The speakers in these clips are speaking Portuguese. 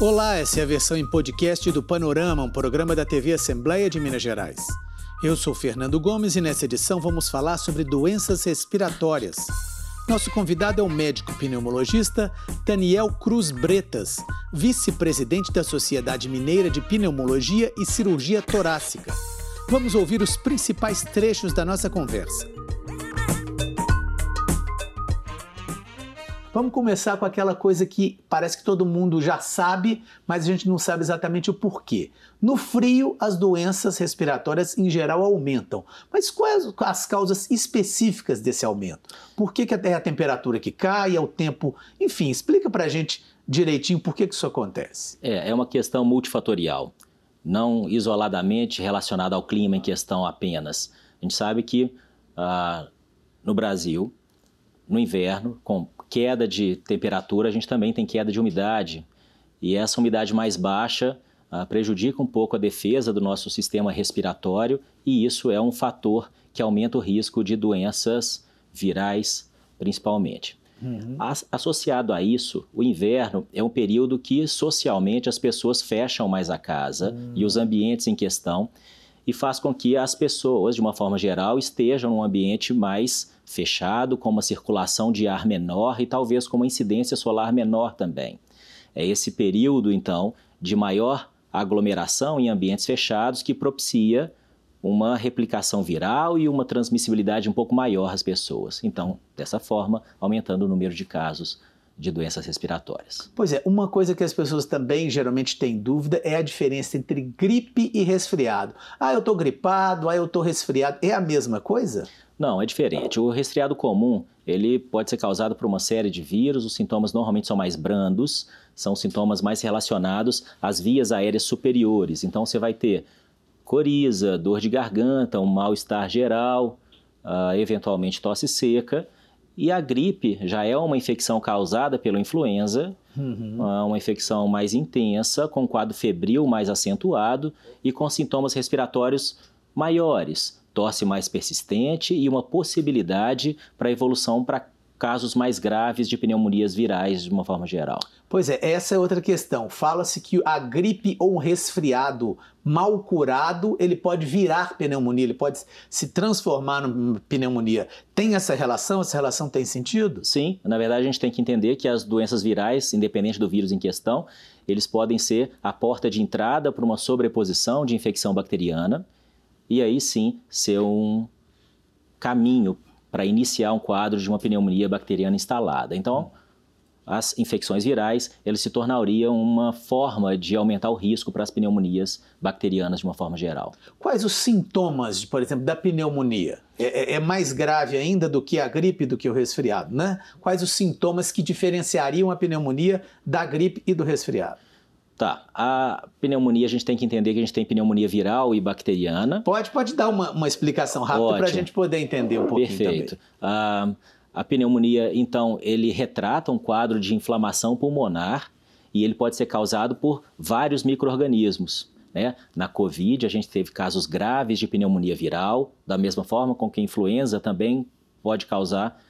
Olá, essa é a versão em podcast do Panorama, um programa da TV Assembleia de Minas Gerais. Eu sou Fernando Gomes e nessa edição vamos falar sobre doenças respiratórias. Nosso convidado é o médico pneumologista Daniel Cruz Bretas, vice-presidente da Sociedade Mineira de Pneumologia e Cirurgia Torácica. Vamos ouvir os principais trechos da nossa conversa. Vamos começar com aquela coisa que parece que todo mundo já sabe, mas a gente não sabe exatamente o porquê. No frio, as doenças respiratórias em geral aumentam. Mas quais as causas específicas desse aumento? Por que, que é a temperatura que cai, é o tempo? Enfim, explica pra gente direitinho por que, que isso acontece. É, é uma questão multifatorial, não isoladamente relacionada ao clima em questão apenas. A gente sabe que ah, no Brasil, no inverno, com queda de temperatura, a gente também tem queda de umidade. E essa umidade mais baixa ah, prejudica um pouco a defesa do nosso sistema respiratório, e isso é um fator que aumenta o risco de doenças virais, principalmente. Uhum. Associado a isso, o inverno é um período que socialmente as pessoas fecham mais a casa uhum. e os ambientes em questão e faz com que as pessoas, de uma forma geral, estejam num ambiente mais fechado, com uma circulação de ar menor e talvez com uma incidência solar menor também. É esse período, então, de maior aglomeração em ambientes fechados que propicia uma replicação viral e uma transmissibilidade um pouco maior às pessoas. Então, dessa forma, aumentando o número de casos de doenças respiratórias. Pois é, uma coisa que as pessoas também geralmente têm dúvida é a diferença entre gripe e resfriado. Ah, eu estou gripado, ah, eu estou resfriado. É a mesma coisa? Não, é diferente. O resfriado comum, ele pode ser causado por uma série de vírus, os sintomas normalmente são mais brandos, são sintomas mais relacionados às vias aéreas superiores. Então você vai ter coriza, dor de garganta, um mal-estar geral, uh, eventualmente tosse seca, e a gripe já é uma infecção causada pela influenza, uhum. uma infecção mais intensa, com quadro febril mais acentuado e com sintomas respiratórios maiores, tosse mais persistente e uma possibilidade para evolução para casos mais graves de pneumonias virais de uma forma geral. Pois é, essa é outra questão. Fala-se que a gripe ou um resfriado mal curado, ele pode virar pneumonia, ele pode se transformar em pneumonia. Tem essa relação? Essa relação tem sentido? Sim, na verdade a gente tem que entender que as doenças virais, independente do vírus em questão, eles podem ser a porta de entrada para uma sobreposição de infecção bacteriana e aí sim ser um caminho para iniciar um quadro de uma pneumonia bacteriana instalada. Então, as infecções virais, eles se tornariam uma forma de aumentar o risco para as pneumonias bacterianas de uma forma geral. Quais os sintomas, por exemplo, da pneumonia? É, é, é mais grave ainda do que a gripe, do que o resfriado, né? Quais os sintomas que diferenciariam a pneumonia da gripe e do resfriado? Tá, a pneumonia a gente tem que entender que a gente tem pneumonia viral e bacteriana. Pode, pode dar uma, uma explicação rápida para a gente poder entender um pouquinho Perfeito. A, a pneumonia, então, ele retrata um quadro de inflamação pulmonar e ele pode ser causado por vários micro-organismos. Né? Na Covid, a gente teve casos graves de pneumonia viral, da mesma forma com que a influenza também pode causar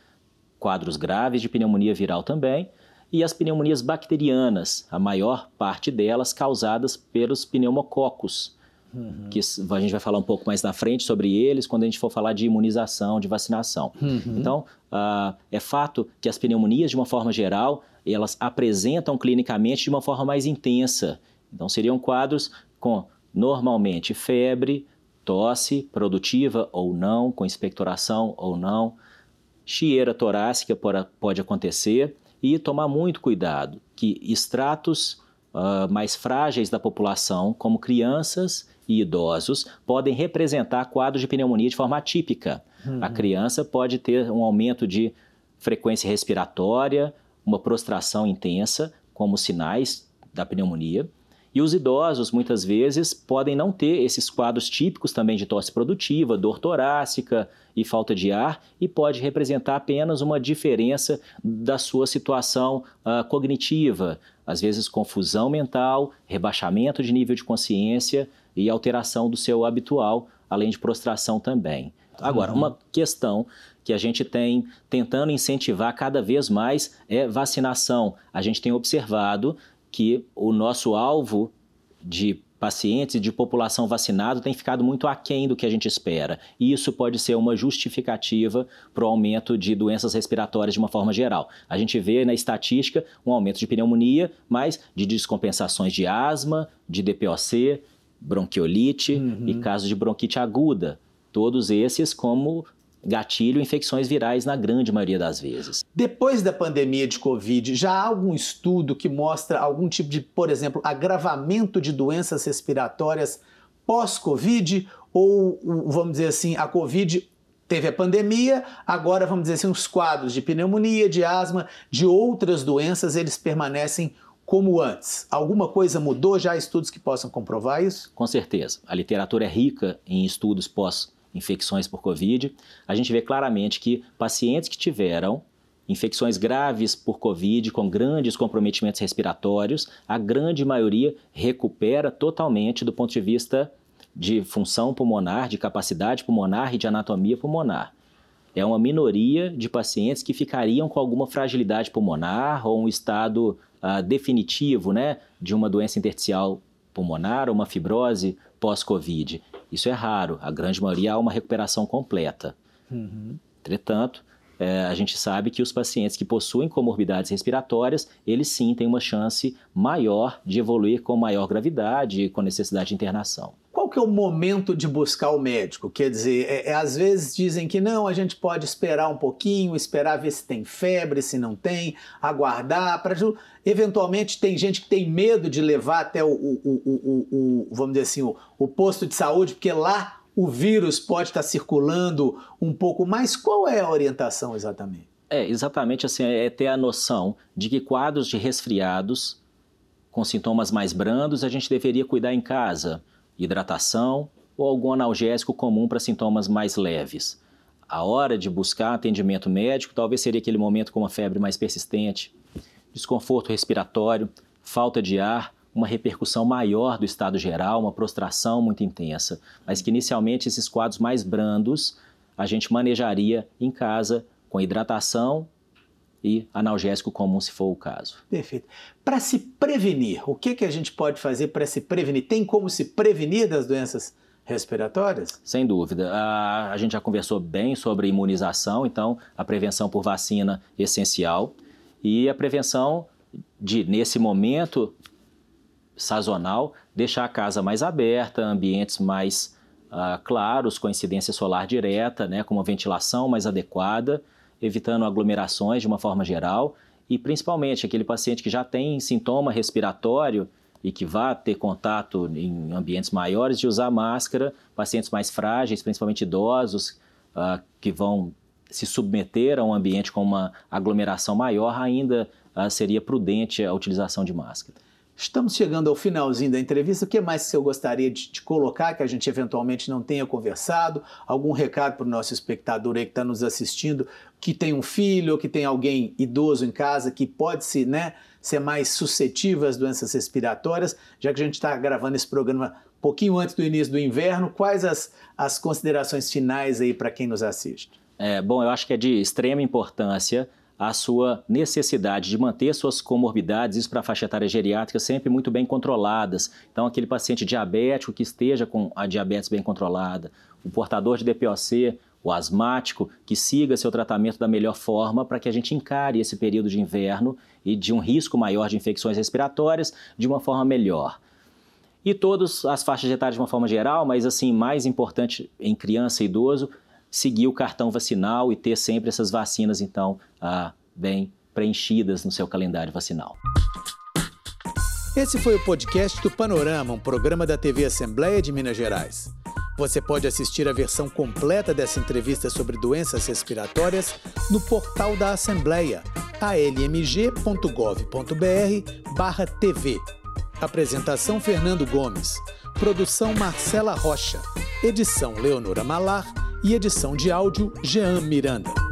quadros graves de pneumonia viral também e as pneumonias bacterianas, a maior parte delas causadas pelos pneumococos, uhum. que a gente vai falar um pouco mais na frente sobre eles quando a gente for falar de imunização, de vacinação. Uhum. Então, uh, é fato que as pneumonias, de uma forma geral, elas apresentam clinicamente de uma forma mais intensa. Então, seriam quadros com, normalmente, febre, tosse produtiva ou não, com expectoração ou não, chieira torácica pode acontecer, e tomar muito cuidado que estratos uh, mais frágeis da população, como crianças e idosos, podem representar quadros de pneumonia de forma atípica. Uhum. A criança pode ter um aumento de frequência respiratória, uma prostração intensa, como sinais da pneumonia. E os idosos, muitas vezes, podem não ter esses quadros típicos também de tosse produtiva, dor torácica, e falta de ar e pode representar apenas uma diferença da sua situação uh, cognitiva, às vezes confusão mental, rebaixamento de nível de consciência e alteração do seu habitual, além de prostração também. Agora, uhum. uma questão que a gente tem tentando incentivar cada vez mais é vacinação. A gente tem observado que o nosso alvo de pacientes e de população vacinada tem ficado muito aquém do que a gente espera. E isso pode ser uma justificativa para o aumento de doenças respiratórias de uma forma geral. A gente vê na estatística um aumento de pneumonia, mas de descompensações de asma, de DPOC, bronquiolite uhum. e casos de bronquite aguda. Todos esses como gatilho infecções virais na grande maioria das vezes. Depois da pandemia de Covid, já há algum estudo que mostra algum tipo de, por exemplo, agravamento de doenças respiratórias pós-Covid? Ou, vamos dizer assim, a Covid teve a pandemia, agora, vamos dizer assim, os quadros de pneumonia, de asma, de outras doenças, eles permanecem como antes? Alguma coisa mudou? Já há estudos que possam comprovar isso? Com certeza. A literatura é rica em estudos pós infecções por Covid, a gente vê claramente que pacientes que tiveram infecções graves por Covid, com grandes comprometimentos respiratórios, a grande maioria recupera totalmente do ponto de vista de função pulmonar, de capacidade pulmonar e de anatomia pulmonar. É uma minoria de pacientes que ficariam com alguma fragilidade pulmonar ou um estado uh, definitivo né, de uma doença intersticial pulmonar ou uma fibrose pós-Covid. Isso é raro, a grande maioria há uma recuperação completa. Uhum. Entretanto, é, a gente sabe que os pacientes que possuem comorbidades respiratórias, eles sim têm uma chance maior de evoluir com maior gravidade e com necessidade de internação. Que é o momento de buscar o médico? Quer dizer, é, é, às vezes dizem que não, a gente pode esperar um pouquinho, esperar ver se tem febre, se não tem, aguardar. Pra, eventualmente tem gente que tem medo de levar até o, o, o, o vamos dizer assim, o, o posto de saúde, porque lá o vírus pode estar circulando um pouco mais. Qual é a orientação exatamente? É, exatamente assim, é ter a noção de que quadros de resfriados com sintomas mais brandos a gente deveria cuidar em casa hidratação ou algum analgésico comum para sintomas mais leves. A hora de buscar atendimento médico talvez seria aquele momento com uma febre mais persistente, desconforto respiratório, falta de ar, uma repercussão maior do estado geral, uma prostração muito intensa, mas que inicialmente esses quadros mais brandos a gente manejaria em casa com hidratação e analgésico comum, se for o caso. Perfeito. Para se prevenir, o que, que a gente pode fazer para se prevenir? Tem como se prevenir das doenças respiratórias? Sem dúvida. A, a gente já conversou bem sobre imunização, então a prevenção por vacina é essencial. E a prevenção de, nesse momento sazonal, deixar a casa mais aberta, ambientes mais uh, claros, com incidência solar direta, né, com uma ventilação mais adequada evitando aglomerações de uma forma geral e principalmente aquele paciente que já tem sintoma respiratório e que vá ter contato em ambientes maiores de usar máscara, pacientes mais frágeis, principalmente idosos, uh, que vão se submeter a um ambiente com uma aglomeração maior, ainda uh, seria prudente a utilização de máscara. Estamos chegando ao finalzinho da entrevista. O que mais que eu gostaria de, de colocar que a gente eventualmente não tenha conversado? Algum recado para o nosso espectador aí que está nos assistindo, que tem um filho ou que tem alguém idoso em casa que pode se, né, ser mais suscetível às doenças respiratórias? Já que a gente está gravando esse programa um pouquinho antes do início do inverno, quais as, as considerações finais aí para quem nos assiste? É, bom, eu acho que é de extrema importância a sua necessidade de manter suas comorbidades, isso para a faixa etária geriátrica, sempre muito bem controladas. Então, aquele paciente diabético que esteja com a diabetes bem controlada, o portador de DPOC, o asmático, que siga seu tratamento da melhor forma para que a gente encare esse período de inverno e de um risco maior de infecções respiratórias de uma forma melhor. E todas as faixas etárias de uma forma geral, mas assim, mais importante em criança e idoso, seguir o cartão vacinal e ter sempre essas vacinas, então, ah, bem preenchidas no seu calendário vacinal. Esse foi o podcast do Panorama, um programa da TV Assembleia de Minas Gerais. Você pode assistir a versão completa dessa entrevista sobre doenças respiratórias no portal da Assembleia, almg.gov.br/tv. Apresentação Fernando Gomes. Produção Marcela Rocha. Edição Leonora Malar e edição de áudio Jean Miranda.